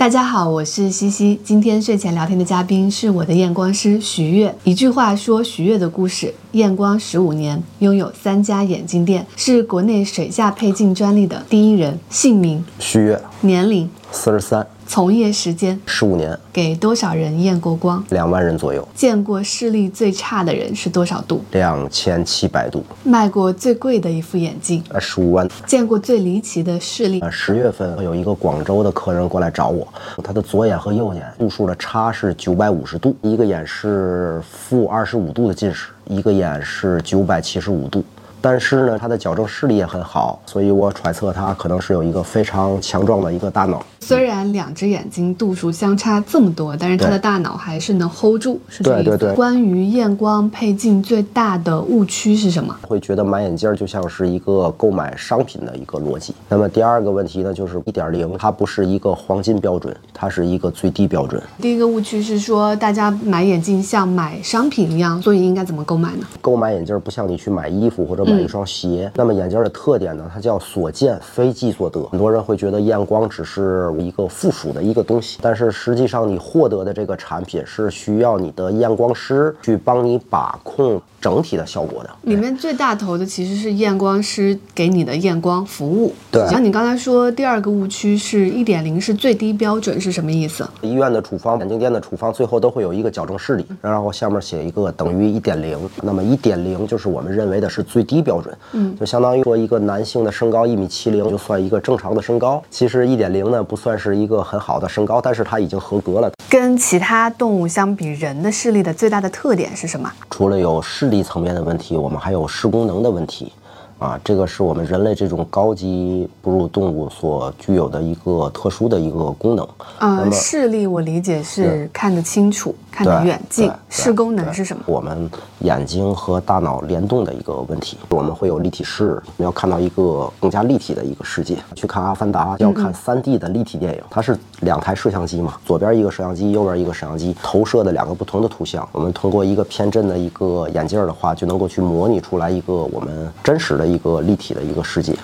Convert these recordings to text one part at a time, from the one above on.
大家好，我是西西。今天睡前聊天的嘉宾是我的验光师徐悦。一句话说徐悦的故事：验光十五年，拥有三家眼镜店，是国内水下配镜专利的第一人。姓名：徐悦，年龄：四十三，从业时间：十五年，给多少人验过光？两万人左右，见过视力最差的人是多少度？两千七百度，卖过最贵的一副眼镜？呃，十五万。见过最离奇的视力？呃，十月份有一个广州的客人过来找我，他的左眼和右眼度数的差是九百五十度，一个眼是负二十五度的近视，一个眼是九百七十五度。但是呢，他的矫正视力也很好，所以我揣测他可能是有一个非常强壮的一个大脑。虽然两只眼睛度数相差这么多，但是他的大脑还是能 hold 住，是这个意思。对对对。关于验光配镜最大的误区是什么？会觉得买眼镜就像是一个购买商品的一个逻辑。那么第二个问题呢，就是一点零，它不是一个黄金标准，它是一个最低标准。第一个误区是说大家买眼镜像买商品一样，所以应该怎么购买呢？购买眼镜不像你去买衣服或者买一双鞋。那么眼镜的特点呢，它叫所见非即所得。很多人会觉得验光只是。一个附属的一个东西，但是实际上你获得的这个产品是需要你的验光师去帮你把控整体的效果的。里面最大头的其实是验光师给你的验光服务。对，像你刚才说第二个误区是一点零是最低标准是什么意思？医院的处方、眼镜店的处方最后都会有一个矫正视力，然后下面写一个等于一点零。那么一点零就是我们认为的是最低标准，嗯，就相当于说一个男性的身高一米七零就算一个正常的身高。其实一点零呢不算是一个很好的身高，但是它已经合格了。跟其他动物相比，人的视力的最大的特点是什么？除了有视力层面的问题，我们还有视功能的问题。啊，这个是我们人类这种高级哺乳动物所具有的一个特殊的一个功能。啊，视力我理解是看得清楚、看得远近。视功能是什么？我们眼睛和大脑联动的一个问题。我们会有立体视，我们要看到一个更加立体的一个世界。去看《阿凡达》要看 3D 的立体电影，它是两台摄像机嘛，左边一个摄像机，右边一个摄像机投射的两个不同的图像。我们通过一个偏振的一个眼镜的话，就能够去模拟出来一个我们真实的。一个立体的一个世界，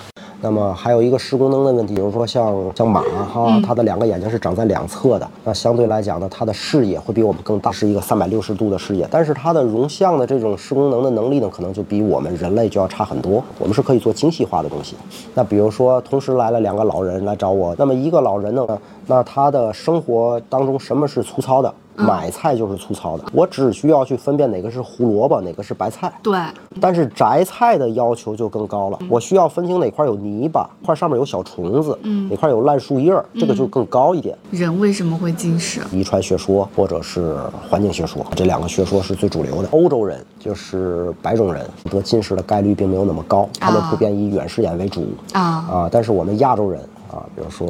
那么还有一个视功能的问题，比如说像像马哈，它的两个眼睛是长在两侧的，那相对来讲呢，它的视野会比我们更大，是一个三百六十度的视野，但是它的容像的这种视功能的能力呢，可能就比我们人类就要差很多。我们是可以做精细化的东西。那比如说，同时来了两个老人来找我，那么一个老人呢，那他的生活当中什么是粗糙的？买菜就是粗糙的，我只需要去分辨哪个是胡萝卜，哪个是白菜。对，但是摘菜的要求就更高了，我需要分清哪块有泥巴，块上面有小虫子，嗯，哪块有烂树叶，这个就更高一点。人为什么会近视？遗传学说或者是环境学说，这两个学说是最主流的。欧洲人就是白种人得近视的概率并没有那么高，他们普遍以远视眼为主啊啊，但是我们亚洲人。啊，比如说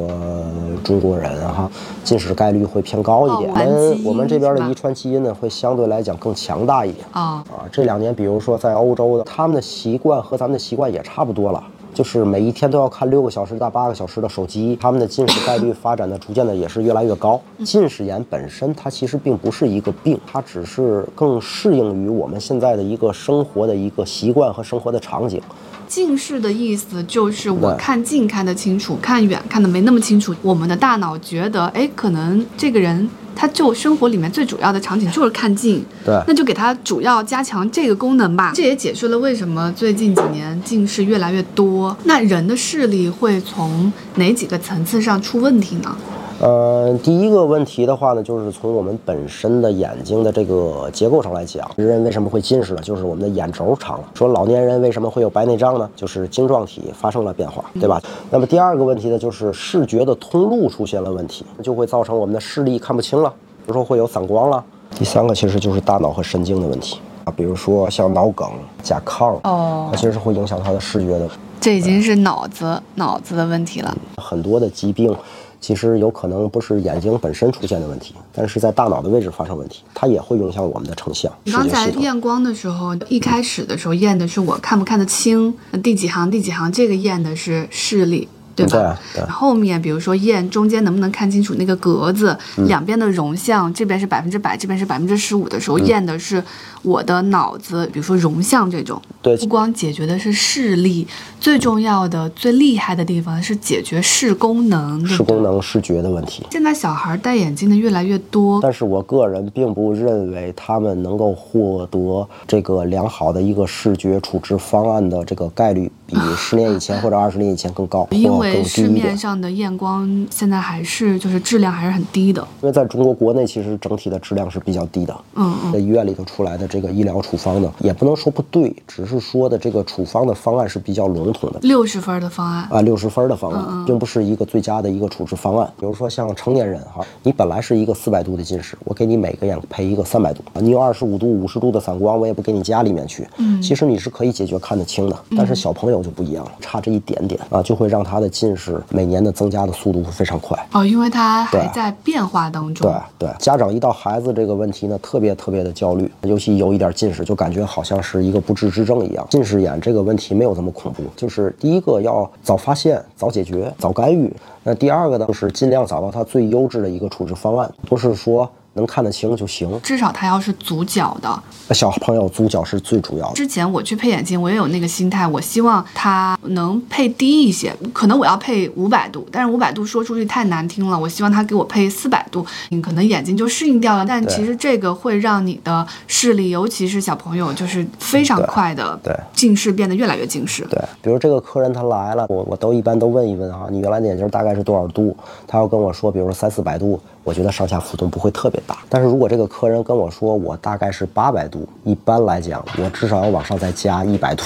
中国人哈，近视概率会偏高一点。我们我们这边的遗传基因呢，会相对来讲更强大一点。啊啊，这两年比如说在欧洲的，他们的习惯和咱们的习惯也差不多了，就是每一天都要看六个小时到八个小时的手机，他们的近视概率发展的逐渐的也是越来越高。近视眼本身它其实并不是一个病，它只是更适应于我们现在的一个生活的一个习惯和生活的场景。近视的意思就是我看近看得清楚，看远看得没那么清楚。我们的大脑觉得，哎，可能这个人他就生活里面最主要的场景就是看近，对，那就给他主要加强这个功能吧。这也解释了为什么最近几年近视越来越多。那人的视力会从哪几个层次上出问题呢？呃，第一个问题的话呢，就是从我们本身的眼睛的这个结构上来讲，人为什么会近视呢？就是我们的眼轴长了。说老年人为什么会有白内障呢？就是晶状体发生了变化，对吧？那么第二个问题呢，就是视觉的通路出现了问题，就会造成我们的视力看不清了，比如说会有散光了。第三个其实就是大脑和神经的问题啊，比如说像脑梗、甲亢，哦，它其实是会影响他的视觉的。这已经是脑子脑子的问题了。很多的疾病。其实有可能不是眼睛本身出现的问题，但是在大脑的位置发生问题，它也会影响我们的成像。你刚才验光的时候，一开始的时候验的是我看不看得清，第几行第几行，这个验的是视力，对吧？对。后面比如说验中间能不能看清楚那个格子，两边的容像，这边是百分之百，这边是百分之十五的时候，验的是我的脑子，比如说容像这种。对不光解决的是视力，最重要的、最厉害的地方是解决视功能，对视功能、视觉的问题。现在小孩戴眼镜的越来越多，但是我个人并不认为他们能够获得这个良好的一个视觉处置方案的这个概率比十年以前或者二十年以前更高，因为市。面上的验光现在还是就是质量还是很低的。因为在中国国内，其实整体的质量是比较低的。嗯嗯，在医院里头出来的这个医疗处方呢，也不能说不对，只是说的这个处方的方案是比较笼统的。六十分的方案，啊，六十分的方嗯案，并不是一个最佳的一个处置方案。比如说像成年人哈，你本来是一个四百度的近视，我给你每个眼配一个三百度，你有二十五度、五十度的散光，我也不给你加里面去。嗯，其实你是可以解决看得清的，但是小朋友就不一样了，差这一点点啊，就会让他的近视每年的增加的速度会非常快。哦，因为他还在变化当中。对对，家长一到孩子这个问题呢，特别特别的焦虑，尤其有一点近视，就感觉好像是一个不治之症一样。近视眼这个问题没有这么恐怖，就是第一个要早发现、早解决、早干预。那第二个呢，就是尽量找到它最优质的一个处置方案，不是说能看得清就行。至少它要是足角的。小朋友足角是最主要的。之前我去配眼镜，我也有那个心态，我希望它能配低一些，可能我要配五百度，但是五百度说出去太难听了，我希望他给我配四百度，你可能眼睛就适应掉了。但其实这个会让你的视力，尤其是小朋友，就是非常快的对近视变得越来越近视。对，比如这个客人他来了，我我都一般都问一问啊，你原来的眼镜大概是多少度？他要跟我说，比如说三四百度，我觉得上下浮动不会特别大。但是如果这个客人跟我说我大概是八百度，一般来讲，我至少要往上再加一百度。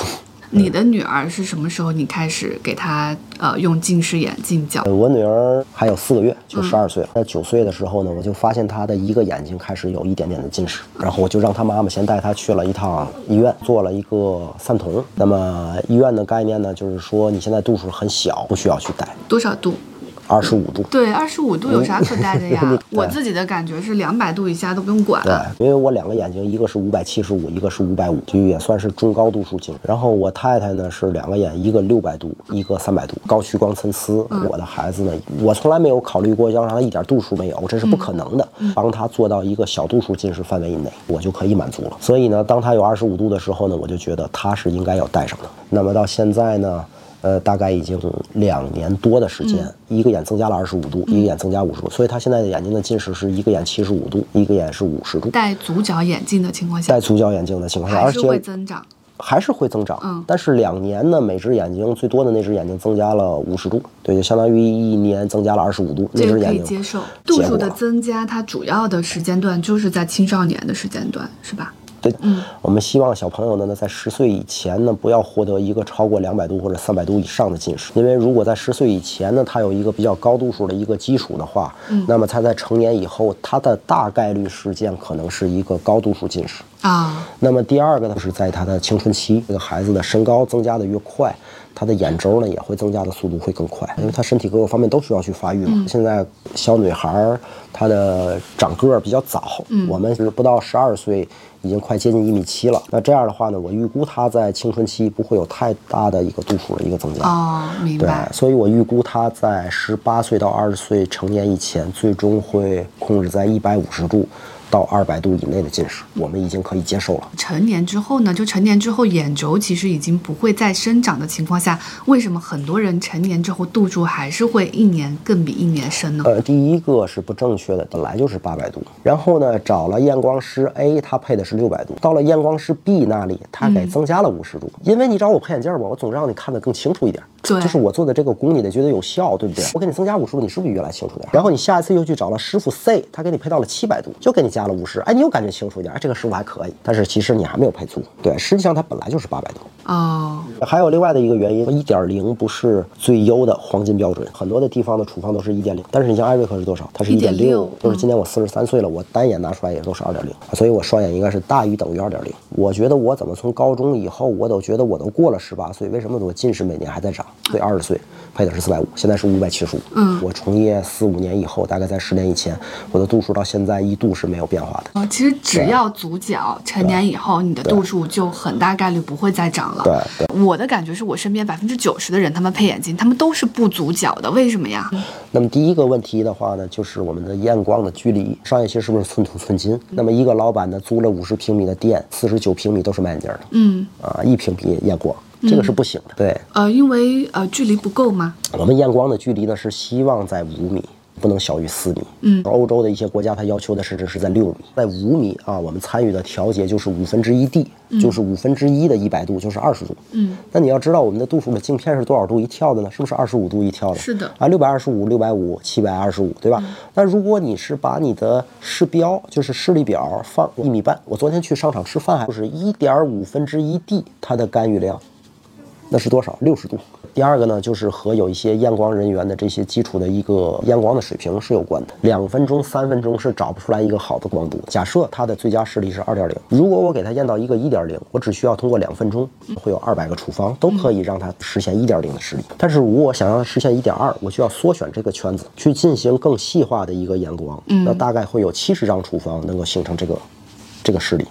你的女儿是什么时候你开始给她呃用近视眼镜矫？呃我女儿还有四个月，就十二岁了。在九岁的时候呢，我就发现她的一个眼睛开始有一点点的近视，然后我就让她妈妈先带她去了一趟医院，做了一个散瞳。那么医院的概念呢，就是说你现在度数很小，不需要去戴，多少度？二十五度。对，二十五度有啥可戴的呀？我自己的感觉是两百度以下都不用管。对，因为我两个眼睛，一个是五百七十五，一个是五百五，就也算是中高度数近视。然后我太太呢是两个眼，一个六百度，一个三百度，高屈光参差。我的孩子呢，我从来没有考虑过要让他一点度数没有，这是不可能的。帮他做到一个小度数近视范围以内，我就可以满足了。所以呢，当他有二十五度的时候呢，我就觉得他是应该要戴上的。那么到现在呢？呃，大概已经两年多的时间，一个眼增加了二十五度，一个眼增加五十度，所以他现在的眼睛的近视是一个眼七十五度，一个眼是五十度。戴足角眼镜的情况下戴，足角眼镜的情况下，而还是会增长。还是会增长。嗯但是两年呢，每只眼睛最多的那只眼睛增加了五十度，对，就相当于一年增加了二十五度，那这只眼睛以接受。度数的增加，它主要的时间段就是在青少年的时间段，是吧？对，嗯我们希望小朋友呢，在十岁以前呢，不要获得一个超过两百度或者三百度以上的近视，因为如果在十岁以前呢，他有一个比较高度数的一个基础的话，嗯那么他在成年以后，他的大概率事件可能是一个高度数近视。啊，那么第二个呢，是在他的青春期，这个孩子的身高增加的越快，他的眼周呢也会增加的速度会更快，因为他身体各个方面都需要去发育嘛。现在小女孩儿她的长个儿比较早，我们是不到十二岁。已经快接近一米七了，那这样的话呢，我预估他在青春期不会有太大的一个度数的一个增加。哦，明对白，。所以我预估他在十八岁到二十岁成年以前，最终会控制在一百五十度到二百度以内的近视，我们已经可以接受了。成年之后呢，就成年之后眼轴其实已经不会再生长的情况下，为什么很多人成年之后度数还是会一年更比一年深呢？呃，第一个是不正确的，本来就是八百度。然后呢，找了验光师 A，他配的是六百度。到了验光师 B 那里，他给增加了五十度。因为你找我配眼镜嘛，我总让你看得更清楚一点。对就是我做的这个工，你得觉得有效，对不对？我给你增加五十度，你是不是比原来清楚点？然后你下一次又去找了师傅 C，他给你配到了七百度，就给你加了五十，哎，你又感觉清楚一点，哎，这个师傅还可以。但是其实你还没有配足，对，实际上它本来就是八百多。哦，还有另外的一个原因，一点零不是最优的黄金标准，很多的地方的处方都是一点零，但是你像艾瑞克是多少？它是一点1.6六，就是今年我四十三岁了，我单眼拿出来也都是二点零，所以我双眼应该是大于等于二点零。我觉得我怎么从高中以后，我都觉得我都过了十八岁，为什么我近视每年还在长？对，二十岁配的是四百五，现在是五百七十五。嗯我从业四五年以后，大概在十年以前，我的度数到现在一度是没有变化的。哦，其实只要足角成年以后，你的度数就很大概率不会再长了。对对。我的感觉是我身边百分之九十的人，他们配眼镜，他们都是不足角的，为什么呀？那么第一个问题的话呢，就是我们的验光的距离，商业期是不是寸土寸金？那么一个老板呢，租了五十平米的店，四十九平米都是卖眼镜的，嗯，啊，一平米验光，这个是不行的。对，呃，因为呃距离不够吗？我们验光的距离呢是希望在五米。不能小于四米。嗯，欧洲的一些国家，它要求的甚至是在六米，在五米啊。我们参与的调节就是五分之一 D，就是五分之一的一百度，就是二十度。嗯，那你要知道我们的度数的镜片是多少度一跳的呢？是不是二十五度一跳的？是的。啊，六百二十五、六百五、七百二十五，对吧？那如果你是把你的视标，就是视力表放一米半，我昨天去商场吃饭还，就是一点五分之一 D，它的干预量，那是多少？六十度。第二个呢，就是和有一些验光人员的这些基础的一个验光的水平是有关的。两分钟、三分钟是找不出来一个好的光度。假设它的最佳视力是二点零，如果我给它验到一个一点零，我只需要通过两分钟，会有二百个处方都可以让它实现一点零的视力。但是如果我想让他实现一点二，我需要缩选这个圈子，去进行更细化的一个验光，那大概会有七十张处方能够形成这个这个视力。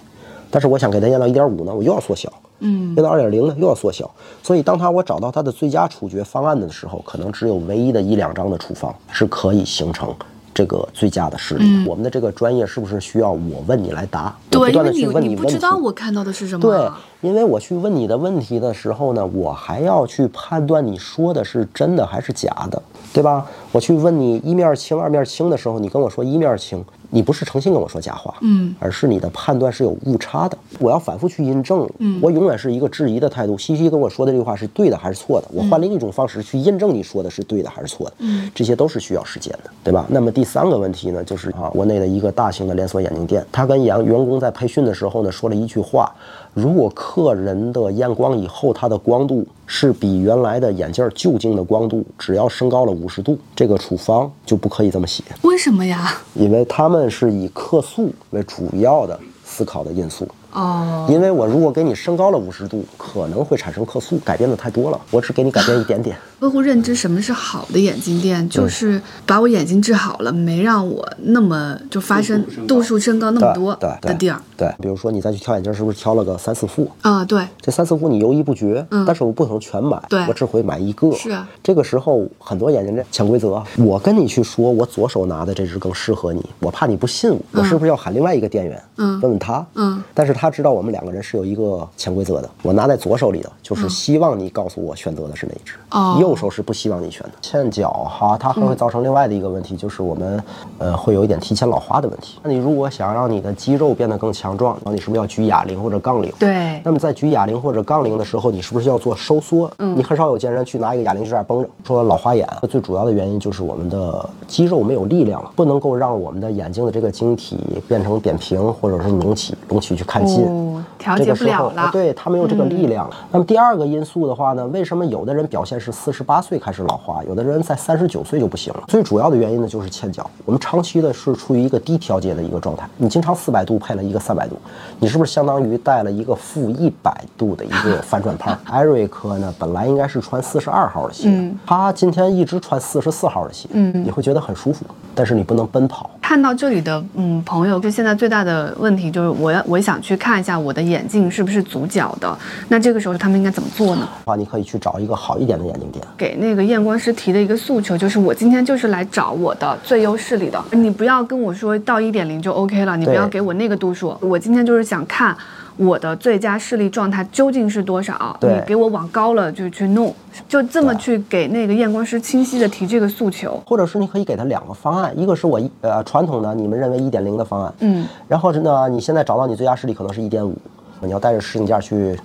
但是我想给它验到一点五呢，我又要缩小。嗯，变到二点零呢，又要缩小，所以当他我找到他的最佳处决方案的时候，可能只有唯一的一两张的处方是可以形成这个最佳的视力。我们的这个专业是不是需要我问你来答？对，不断的去问你问题。不知道我看到的是什么？对，因为我去问你的问题的时候呢，我还要去判断你说的是真的还是假的，对吧？我去问你一面清二面清的时候，你跟我说一面青。你不是诚心跟我说假话，嗯，而是你的判断是有误差的。我要反复去印证，嗯，我永远是一个质疑的态度。西西跟我说的这句话是对的还是错的？我换另一种方式去印证你说的是对的还是错的，嗯，这些都是需要时间的，对吧？那么第三个问题呢，就是啊，国内的一个大型的连锁眼镜店，他跟员员工在培训的时候呢，说了一句话：如果客人的验光以后，他的光度是比原来的眼镜旧镜的光度只要升高了五十度，这个处方就不可以这么写。为什么呀？因为他们是以客诉为主要的思考的因素。哦，因为我如果给你升高了五十度，可能会产生客诉，改变的太多了。我只给你改变一点点。客户认知什么是好的眼镜店，就是把我眼睛治好了，没让我那么就发生度数升高那么多的地儿。对，比如说你再去挑眼镜，是不是挑了个三四副？啊，对。这三四副你犹豫不决，嗯，但是我不能全买，对，我只会买一个。是啊。这个时候很多眼镜店潜规则，我跟你去说，我左手拿的这只更适合你，我怕你不信我，我是不是要喊另外一个店员？嗯，问问他。嗯，但是他知道我们两个人。是有一个潜规则的，我拿在左手里的，就是希望你告诉我选择的是哪一只，哦，右手是不希望你选的。欠角哈，它还会造成另外的一个问题，就是我们呃会有一点提前老化的问题。那你如果想让你的肌肉变得更强壮，那你是不是要举哑铃或者杠铃？对。那么在举哑铃或者杠铃的时候，你是不是要做收缩？嗯。你很少有健身去拿一个哑铃就这样绷着。说老花眼最主要的原因就是我们的肌肉没有力量了，不能够让我们的眼睛的这个晶体变成扁平或者是隆起，隆起去看近。哦，调节不了了。对他没有这个力量。那么第二个因素的话呢，为什么有的人表现是四十八岁开始老化，有的人在三十九岁就不行了？最主要的原因呢就是欠角。我们长期的是处于一个低调节的一个状态。你经常四百度配了一个三百度，你是不是相当于带了一个负一百度的一个 反转盘？艾瑞克呢，本来应该是穿四十二号的鞋，他今天一直穿四十四号的鞋，嗯，你会觉得很舒服，但是你不能奔跑。看到这里的嗯朋友，就现在最大的问题就是，我要我想去看一下我的眼镜是不是足角的。那这个时候他们应该怎么做呢？话你可以去找一个好一点的眼镜店。给那个验光师提的一个诉求就是，我今天就是来找我的最优视力的，你不要跟我说到一点零就 OK 了，你不要给我那个度数。我今天就是想看我的最佳视力状态究竟是多少，你给我往高了就去弄，就这么去给那个验光师清晰的提这个诉求。或者是你可以给他两个方案，一个是我呃传统的你们认为一点零的方案，嗯，然后呢你现在找到你最佳视力可能是一点五，你要带着试镜架去。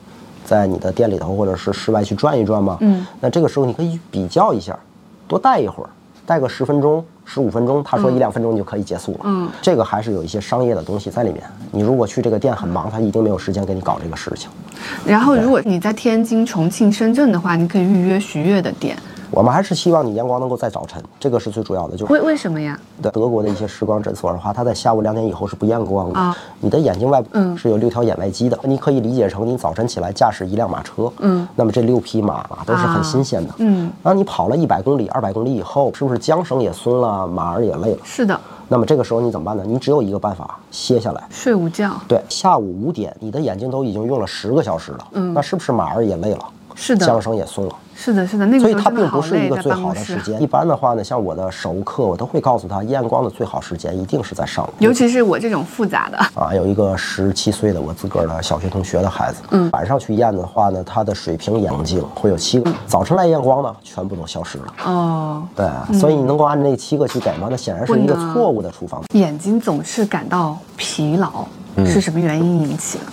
在你的店里头或者是室外去转一转嘛，嗯，那这个时候你可以比较一下，多戴一会儿，戴个十分钟、十五分钟，他说一两分钟就可以结束了，嗯，这个还是有一些商业的东西在里面。你如果去这个店很忙，他一定没有时间给你搞这个事情。然后，如果你在天津、重庆、深圳的话，你可以预约徐悦的店。我们还是希望你验光能够在早晨，这个是最主要的。就为为什么呀？对德国的一些视光诊所的话，它在下午两点以后是不验光的。啊，你的眼睛外是有六条眼外肌的，你可以理解成你早晨起来驾驶一辆马车，嗯，那么这六匹马啊都是很新鲜的，嗯，然后你跑了一百公里、二百公里以后，是不是缰绳也松了，马儿也累了？是的。那么这个时候你怎么办呢？你只有一个办法，歇下来。睡午觉。对，下午五点，你的眼睛都已经用了十个小时了，嗯，那是不是马儿也累了？是的，缰绳也松了。是的，是的，那个所以它并不是一个最好的时间。一般的话呢，像我的熟客，我都会告诉他，验光的最好时间一定是在上午，尤其是我这种复杂的啊，有一个十七岁的我自个儿的小学同学的孩子，嗯，晚上去验的话呢，他的水平眼镜会有七个，早晨来验光呢，全部都消失了。哦，对，所以你能够按那七个去给吗？那显然是一个错误的处方。眼睛总是感到疲劳，是什么原因引起的？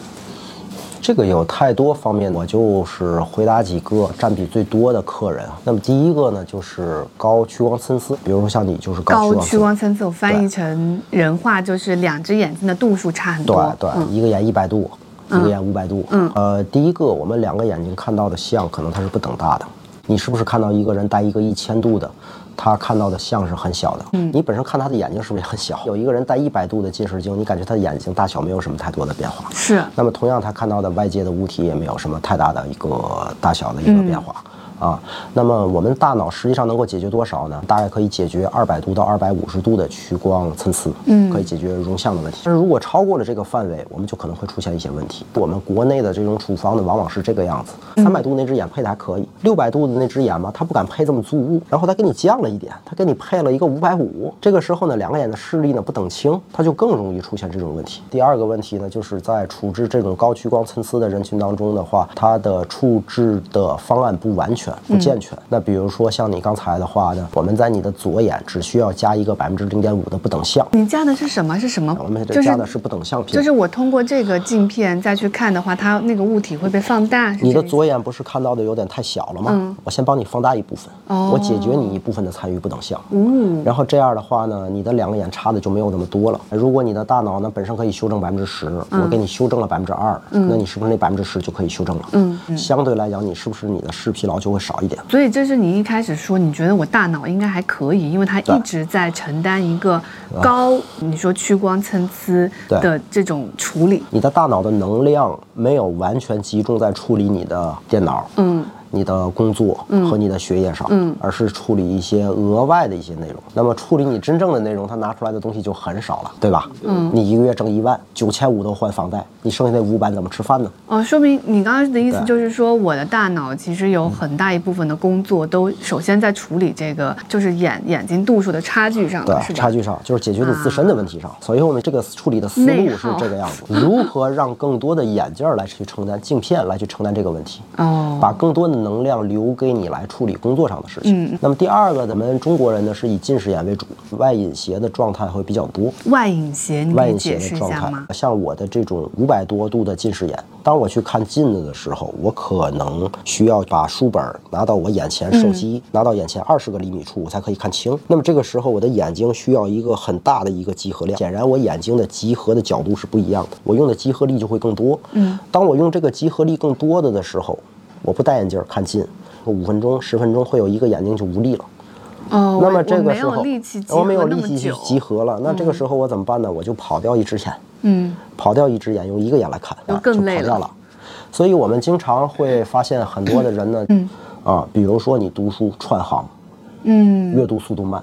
这个有太多方面，我就是回答几个占比最多的客人。那么第一个呢，就是高屈光参差，比如说像你就是高屈光参差，我翻译成人话就是两只眼睛的度数差很多。对对，一个眼一百度，一个眼五百度。嗯，呃，第一个我们两个眼睛看到的像可能它是不等大的。你是不是看到一个人戴一个一千度的？他看到的像是很小的，嗯，你本身看他的眼睛是不是也很小？有一个人戴一百度的近视镜，你感觉他的眼睛大小没有什么太多的变化，是。那么同样，他看到的外界的物体也没有什么太大的一个大小的一个变化。啊，那么我们大脑实际上能够解决多少呢？大概可以解决二百度到二百五十度的屈光参差，嗯，可以解决容像的问题。但是如果超过了这个范围，我们就可能会出现一些问题。我们国内的这种处方呢，往往是这个样子：三百度那只眼配的还可以，六百度的那只眼嘛，他不敢配这么足，然后他给你降了一点，他给你配了一个五百五。这个时候呢，两个眼的视力呢不等清，它就更容易出现这种问题。第二个问题呢，就是在处置这种高屈光参差的人群当中的话，它的处置的方案不完全、不健全。那比如说像你刚才的话呢，我们在你的左眼只需要加一个百分之零点五的不等像。你加的是什么？是什么？我们这加的是不等像片。就是我通过这个镜片再去看的话，它那个物体会被放大。你的左眼不是看到的有点太小了吗？嗯。我先帮你放大一部分，我解决你一部分的参与不等像。嗯。然后这样的话呢，你的两个眼差的就没有那么多了。如果你的大脑呢本身可以修正百分之十，我给你修正了百分之二，那你是不是那百分之十就可以修正了？嗯。相对来讲，你是不是你的视疲劳就会少一点？所以这是你一开始说，你觉得我大脑应该还可以，因为它一直在承担一个高，你说屈光参差的这种处理。你的大脑的能量没有完全集中在处理你的电脑。嗯。你的工作和你的学业上，嗯，而是处理一些额外的一些内容。那么处理你真正的内容，他拿出来的东西就很少了，对吧？嗯，你一个月挣一万，九千五都还房贷，你剩下那五百怎么吃饭呢？哦，说明你刚刚的意思就是说，我的大脑其实有很大一部分的工作都首先在处理这个，就是眼眼睛度数的差距上，对，差距上就是解决你自身的问题上。所以我们这个处理的思路是这个样子：如何让更多的眼镜来去承担镜片来去承担这个问题？哦，把更多的。能量留给你来处理工作上的事情。嗯，那么第二个，咱们中国人呢是以近视眼为主，外隐斜的状态会比较多。外隐斜，外隐斜的状态，像我的这种五百多度的近视眼，当我去看近的的时候，我可能需要把书本拿到我眼前，手机拿到眼前二十个厘米处，我才可以看清。那么这个时候，我的眼睛需要一个很大的一个集合量。显然，我眼睛的集合的角度是不一样的，我用的集合力就会更多。嗯，当我用这个集合力更多的的时候。我不戴眼镜看近，五分钟、十分钟会有一个眼睛就无力了。哦，那么这个时候我没有力气去集合了，那这个时候我怎么办呢？我就跑掉一只眼，嗯，跑掉一只眼，用一个眼来看，就更累了。所以我们经常会发现很多的人呢，嗯，啊，比如说你读书串行，嗯，阅读速度慢。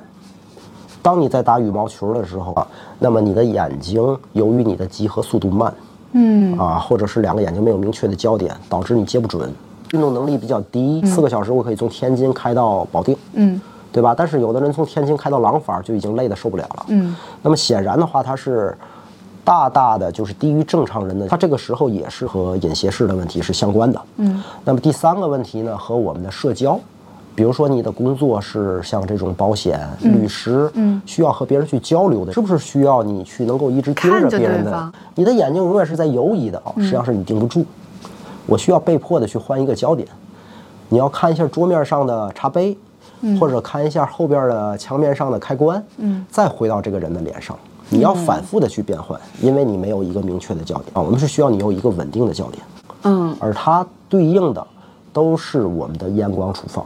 当你在打羽毛球的时候啊，那么你的眼睛由于你的集合速度慢，嗯，啊，或者是两个眼睛没有明确的焦点，导致你接不准。运动能力比较低，四个小时我可以从天津开到保定，嗯，对吧？但是有的人从天津开到廊坊就已经累得受不了了，嗯。那么显然的话，他是大大的就是低于正常人的，他这个时候也是和隐斜视的问题是相关的，嗯。那么第三个问题呢，和我们的社交，比如说你的工作是像这种保险、律师，嗯，需要和别人去交流的，是不是需要你去能够一直盯着别人的？你的眼睛永远是在游移的，实际上是你盯不住。我需要被迫的去换一个焦点，你要看一下桌面上的茶杯，或者看一下后边的墙面上的开关，嗯，再回到这个人的脸上，你要反复的去变换，因为你没有一个明确的焦点啊。我们是需要你有一个稳定的焦点，嗯，而它对应的都是我们的验光处方。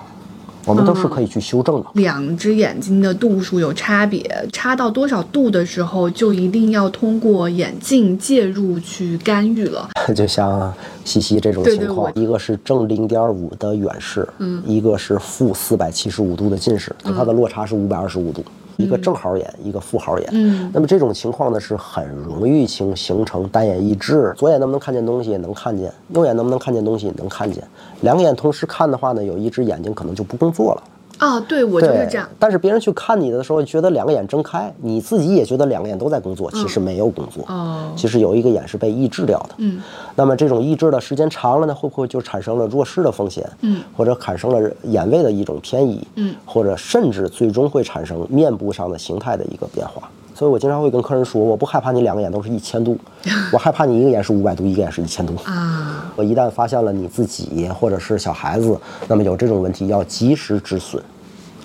我们都是可以去修正的。两只眼睛的度数有差别，差到多少度的时候，就一定要通过眼镜介入去干预了。就像西西这种情况，一个是正零点五的远视，嗯，一个是负四百七十五度的近视，它的落差是五百二十五度。一个正好眼，一个负好眼。嗯那么这种情况呢，是很容易形形成单眼异质。左眼能不能看见东西？能看见。右眼能不能看见东西？能看见。两个眼同时看的话呢，有一只眼睛可能就不工作了。哦，对我就是这样。但是别人去看你的时候，觉得两个眼睁开，你自己也觉得两个眼都在工作，其实没有工作。哦其实有一个眼是被抑制掉的。嗯，那么这种抑制的时间长了呢，会不会就产生了弱视的风险？嗯，或者产生了眼位的一种偏移？嗯，或者甚至最终会产生面部上的形态的一个变化。所以我经常会跟客人说，我不害怕你两个眼都是一千度，我害怕你一个眼是五百度，一个眼是一千度。啊，我一旦发现了你自己或者是小孩子，那么有这种问题，要及时止损，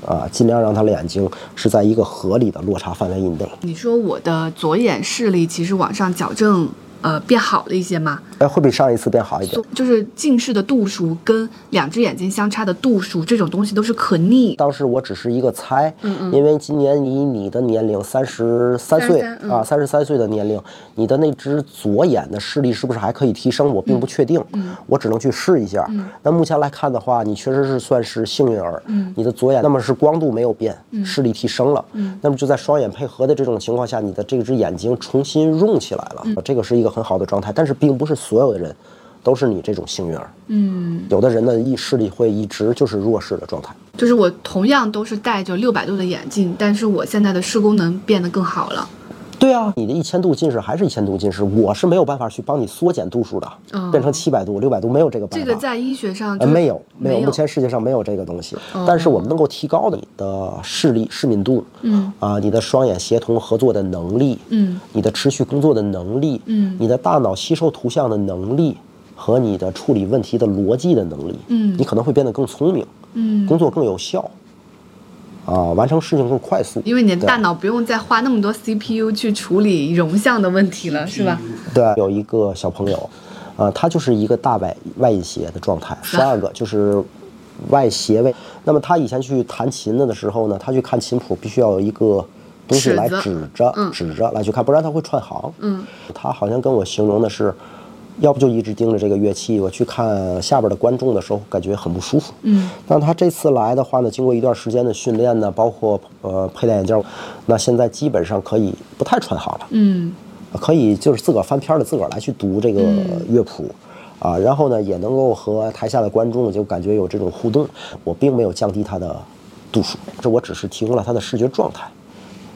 啊，尽量让他的眼睛是在一个合理的落差范围以内。你说我的左眼视力其实往上矫正，呃，变好了一些吗？哎，会比上一次变好一点。就是近视的度数跟两只眼睛相差的度数，这种东西都是可逆。当时我只是一个猜，嗯嗯因为今年以你的年龄三十三岁33嗯啊，三十三岁的年龄，你的那只左眼的视力是不是还可以提升？我并不确定，嗯我只能去试一下。那目前来看的话，你确实是算是幸运儿，你的左眼那么是光度没有变，视力提升了，那么就在双眼配合的这种情况下，你的这只眼睛重新用起来了，这个是一个很好的状态，但是并不是所有的人。都是你这种幸运儿，嗯，有的人的一视力会一直就是弱势的状态。就是我同样都是戴着六百度的眼镜，但是我现在的视功能变得更好了。对啊，你的一千度近视还是一千度近视，我是没有办法去帮你缩减度数的，哦。变成七百度、六百度，没有这个办法。这个在医学上呃没有没有，目前世界上没有这个东西。哦。但是我们能够提高的你的视力、视敏度，嗯。啊，你的双眼协同合作的能力，嗯。你的持续工作的能力，嗯。你的大脑吸收图像的能力和你的处理问题的逻辑的能力，嗯。你可能会变得更聪明，嗯，工作更有效，啊，完成事情更快速。因为你的大脑不用再花那么多 CPU 去处理容像的问题了，是吧？对，有一个小朋友，呃，他就是一个大外外隐斜的状态，十二个就是外斜位。那么他以前去弹琴的的时候呢，他去看琴谱必须要有一个东西来指着、嗯指着来去看，不然他会串行。嗯，他好像跟我形容的是。要不就一直盯着这个乐器，我去看下边的观众的时候，感觉很不舒服。嗯，但他这次来的话呢，经过一段时间的训练呢，包括呃佩戴眼镜，那现在基本上可以不太穿行了。嗯可以就是自个儿翻篇儿的自个儿来去读这个嗯乐谱。啊，然后呢，也能够和台下的观众就感觉有这种互动。我并没有降低他的度数，这我只是提供了他的视觉状态，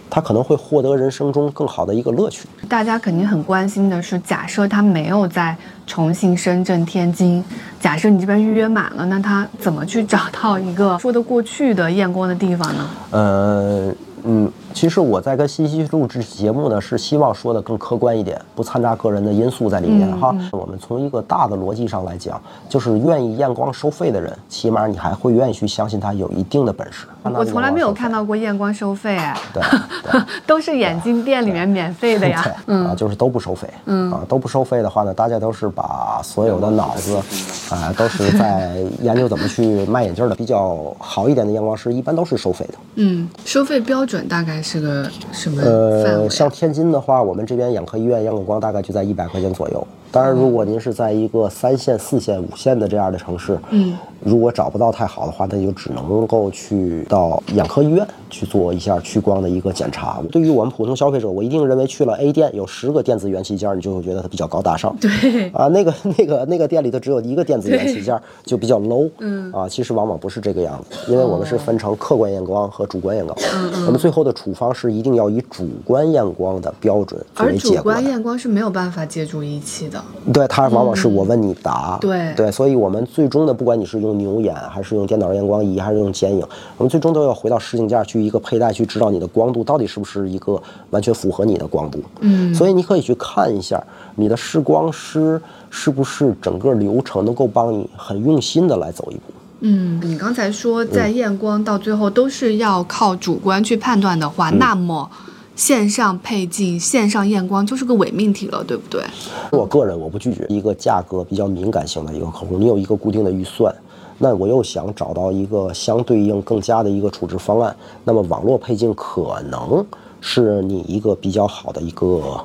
他可能会获得人生中更好的一个乐趣。大家肯定很关心的是，假设他没有在重庆、深圳、天津，假设你这边预约满了，那他怎么去找到一个说得过去的验光的地方呢？呃，嗯，其实我在跟西西录制节目呢，是希望说的更客观一点，不掺杂个人的因素在里面嗯哈。我们从一个大的逻辑上来讲，就是愿意验光收费的人，起码你还会愿意去相信他有一定的本事。我从来没有看到过验光收费，哎，对对都是眼镜店里面免费的呀。对，啊，就是都不收费，嗯啊，都不收费的话呢，大家都是把所有的脑子，啊，都是在研究怎么去卖眼镜的。比较好一点的验光师，一般都是收费的。嗯，收费标准大概是个什么呃，像天津的话，我们这边眼科医院验个光大概就在一百块钱左右。当然，如果您是在一个三线、四线、五线的这样的城市，嗯，如果找不到太好的话，那就只能够去到眼科医院去做一下屈光的一个检查。对于我们普通消费者，我一定认为去了 A 店有十个电子元器件，你就会觉得它比较高大上。对，啊，那个那个那个店里头只有一个电子元器件，就比较 low。嗯啊，其实往往不是这个样子，因为我们是分成客观验光和主观验光。嗯嗯我们最后的处方是一定要以主观验光的标准作而为结果而。主观验光是没有办法借助仪器的。对，它往往是我问你答。对对，所以我们最终的，不管你是用牛眼，还是用电脑验光仪，还是用剪影，我们最终都要回到实景架去一个佩戴，去知道你的光度到底是不是一个完全符合你的光度。嗯所以你可以去看一下你的视光师是不是整个流程能够帮你很用心的来走一步。嗯，你刚才说在验光到最后都是要靠主观去判断的话，那么线上配镜、线上验光就是个伪命题了，对不对？我个人我不拒绝一个价格比较敏感性的一个客户，你有一个固定的预算，那我又想找到一个相对应更加的一个处置方案，那么网络配镜可能是你一个比较好的一个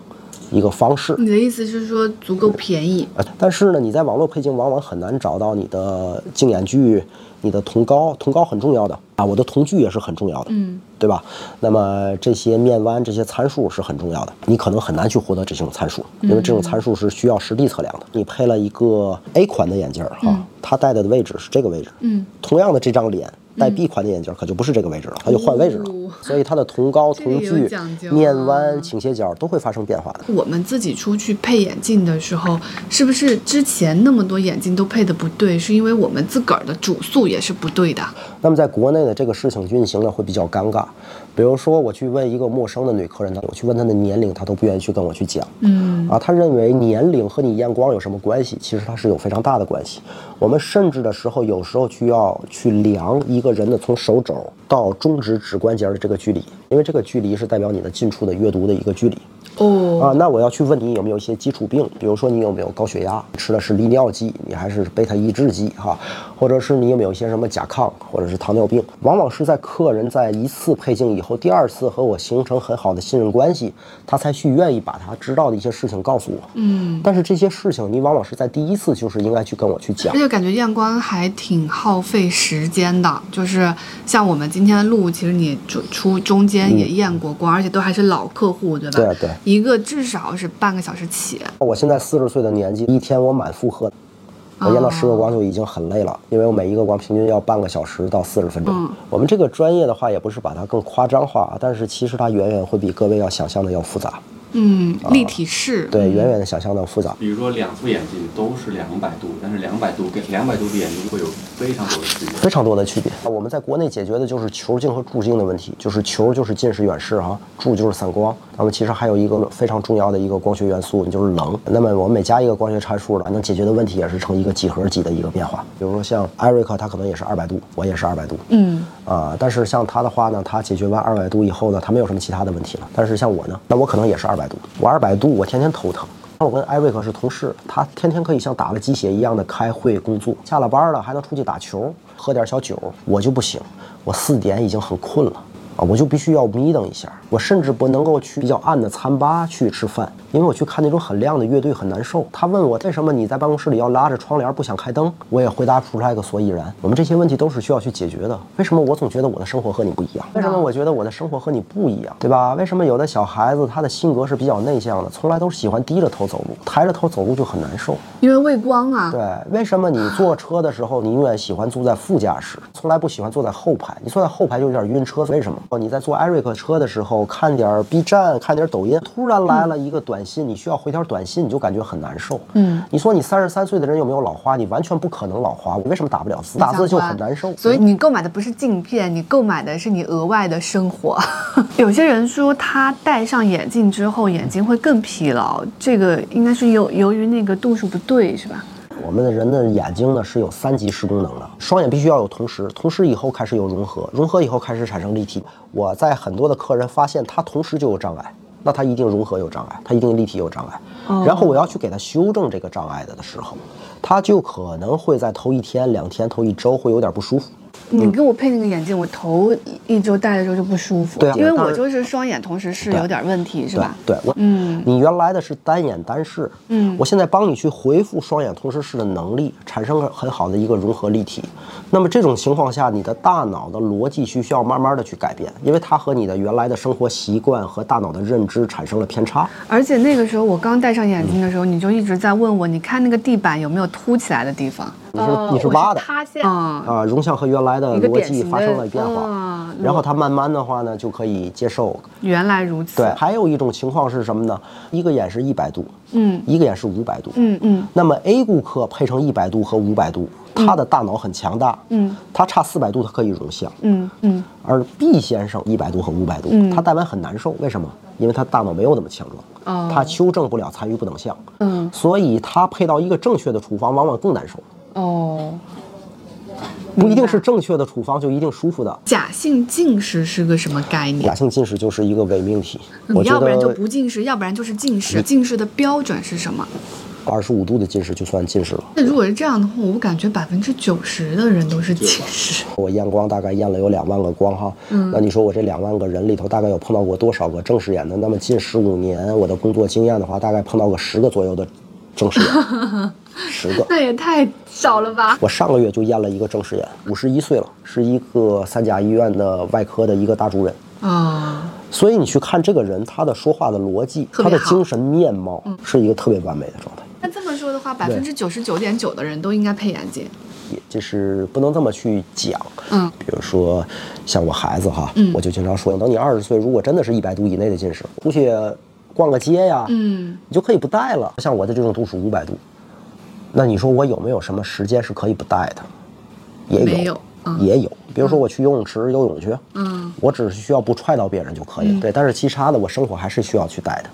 一个方式。你的意思是说足够便宜？呃，但是呢，你在网络配镜往往很难找到你的镜眼距、你的瞳高，瞳高很重要的啊，我的瞳距也是很重要的，嗯，对吧？那么这些面弯这些参数是很重要的，你可能很难去获得这种参数，因为这种参数是需要实地测量的。你配了一个 A 款的眼镜儿哈，它戴的位置是这个位置，嗯，同样的这张脸。戴 B 款的眼镜可就不是这个位置了，它就换位置了，哦所以它的瞳高、瞳距、面啊弯、倾斜角都会发生变化的。我们自己出去配眼镜的时候，是不是之前那么多眼镜都配的不对？是因为我们自个儿的主诉也是不对的？那么在国内的这个事情运行呢会比较尴尬，比如说我去问一个陌生的女客人，我去问她的年龄，她都不愿意去跟我去讲。嗯，啊，她认为年龄和你验光有什么关系？其实它是有非常大的关系。我们甚至的时候，有时候需要去量一个人的从手肘到中指指关节的这个距离，因为这个距离是代表你的近处的阅读的一个距离。哦，啊，那我要去问你有没有一些基础病，比如说你有没有高血压，吃的是利尿剂，你还是贝塔抑制剂哈，或者是你有没有一些什么甲亢，或者是糖尿病，往往是在客人在一次配镜以后，第二次和我形成很好的信任关系，他才去愿意把他知道的一些事情告诉我。嗯，但是这些事情你往往是在第一次就是应该去跟我去讲而。且感觉验光还挺耗费时间的，就是像我们今天录，其实你出出中间也验过光，而且都还是老客户，对吧？对啊对一个至少是半个小时起。我现在四十岁的年纪，一天我满负荷，我验到十个光就已经很累了，因为我每一个光平均要半个小时到四十分钟。嗯我们这个专业的话，也不是把它更夸张化，但是其实它远远会比各位要想象的要复杂，嗯，立体式。对，远远的想象到复杂。比如说两副眼镜都是两百度，但是两百度跟两百度的眼睛会有非常多的区别。非常多的区别。我们在国内解决的就是球镜和柱镜的问题，就是球就是近视远视哈，柱就是散光。那么其实还有一个非常重要的一个光学元素，就是棱。那么我们每加一个光学参数呢，能解决的问题也是成一个几何级的一个变化。比如说像艾瑞克，他可能也是二百度，我也是二百度。嗯，啊、但是像他的话呢，他解决完二百度以后呢，他没有什么其他的问题了。但是像我呢，那我可能也是二百度，我二百度，我天天头疼。那我跟艾瑞克是同事，他天天可以像打了鸡血一样的开会工作，下了班了还能出去打球，喝点小酒，我就不行，我四点已经很困了。啊，我就必须要眯瞪一下，我甚至不能够去比较暗的餐吧去吃饭，因为我去看那种很亮的乐队很难受。他问我为什么你在办公室里要拉着窗帘不想开灯，我也回答不出来个所以然。我们这些问题都是需要去解决的。为什么我总觉得我的生活和你不一样？为什么我觉得我的生活和你不一样？对吧？为什么有的小孩子他的性格是比较内向的，从来都是喜欢低着头走路，抬着头走路就很难受。因为畏光啊。对，为什么你坐车的时候，你永远喜欢坐在副驾驶，从来不喜欢坐在后排？你坐在后排就有点晕车，为什么？你在坐艾瑞克车的时候，看点 B 站，看点抖音，突然来了一个短信，你需要回条短信，你就感觉很难受。嗯，你说你三十三岁的人有没有老花？你完全不可能老花，为什么打不了字？打字就很难受。所以你购买的不是镜片，你购买的是你额外的生活。有些人说他戴上眼镜之后眼睛会更疲劳，这个应该是由由于那个度数不对，是吧？我们的人的眼睛呢是有三级视功能的，双眼必须要有同时，同时以后开始有融合，融合以后开始产生立体。我在很多的客人发现他同时就有障碍，那他一定融合有障碍，他一定立体有障碍。然后我要去给他修正这个障碍的的时候，他就可能会在头一天、两天、头一周会有点不舒服。你给我配那个眼镜，我头一周戴的时候就不舒服，对啊。因为我就是双眼同时是对。有点问题，是吧？对，我嗯。你原来的是单眼单视，嗯。我现在帮你去恢复双眼同时视的能力，产生了很好的一个融合立体。那么这种情况下，你的大脑的逻辑需需要慢慢的去改变，因为它和你的原来的生活习惯和大脑的认知产生了偏差。而且那个时候我刚戴上眼镜的时候，你就一直在问我，你看那个地板有没有凸起来的地方？你是、你是挖的。塌陷啊。啊，容像和原来的逻辑发生了变化，嗯然后他慢慢的话呢就可以接受。原来如此。对，，还有一种情况是什么呢？一个眼是一百度，嗯。一个眼是五百度，嗯嗯。那么 A 顾客配成一百度和五百度，他的大脑很强大，嗯，他差四百度他可以容像，嗯嗯。而 B 先生一百度和五百度，嗯。他戴完很难受，为什么？因为他大脑没有那么强壮，哦。他修正不了残余不等项，嗯。所以他配到一个正确的处方往往更难受，哦。不一定是正确的处方就一定舒服的。假性近视是个什么概念假？性近视就是一个伪命题，你要不然就不近视，要不然就是近视。近视的标准是什么？二十五度的近视就算近视了。那如果是这样的话，我感觉百分之九十的人都是近视。我验光大概验了有两万个光哈，嗯，那你说我这两万个人里头大概有碰到过多少个正视眼的？那么近十五年我的工作经验的话，大概碰到个十个左右的正视眼，十个。那也太少了吧？我上个月就验了一个正视眼，五十一岁了，是一个三甲医院的外科的一个大主任。啊，所以你去看这个人，他的说话的逻辑，他的精神面貌，是一个特别完美的状态。那这么说的话，百分之九十九点九的人都应该配眼镜。也就是不能这么去讲。嗯，比如说像我孩子哈，嗯我就经常说，等你二十岁，如果真的是一百度以内的近视，出去逛个街呀，嗯，你就可以不戴了。像我的这种度数五百度，那你说我有没有什么时间是可以不带的？也有，也有。比如说我去游泳池游泳去，嗯，我只是需要不踹到别人就可以了。对，但是其他的我生活还是需要去带的。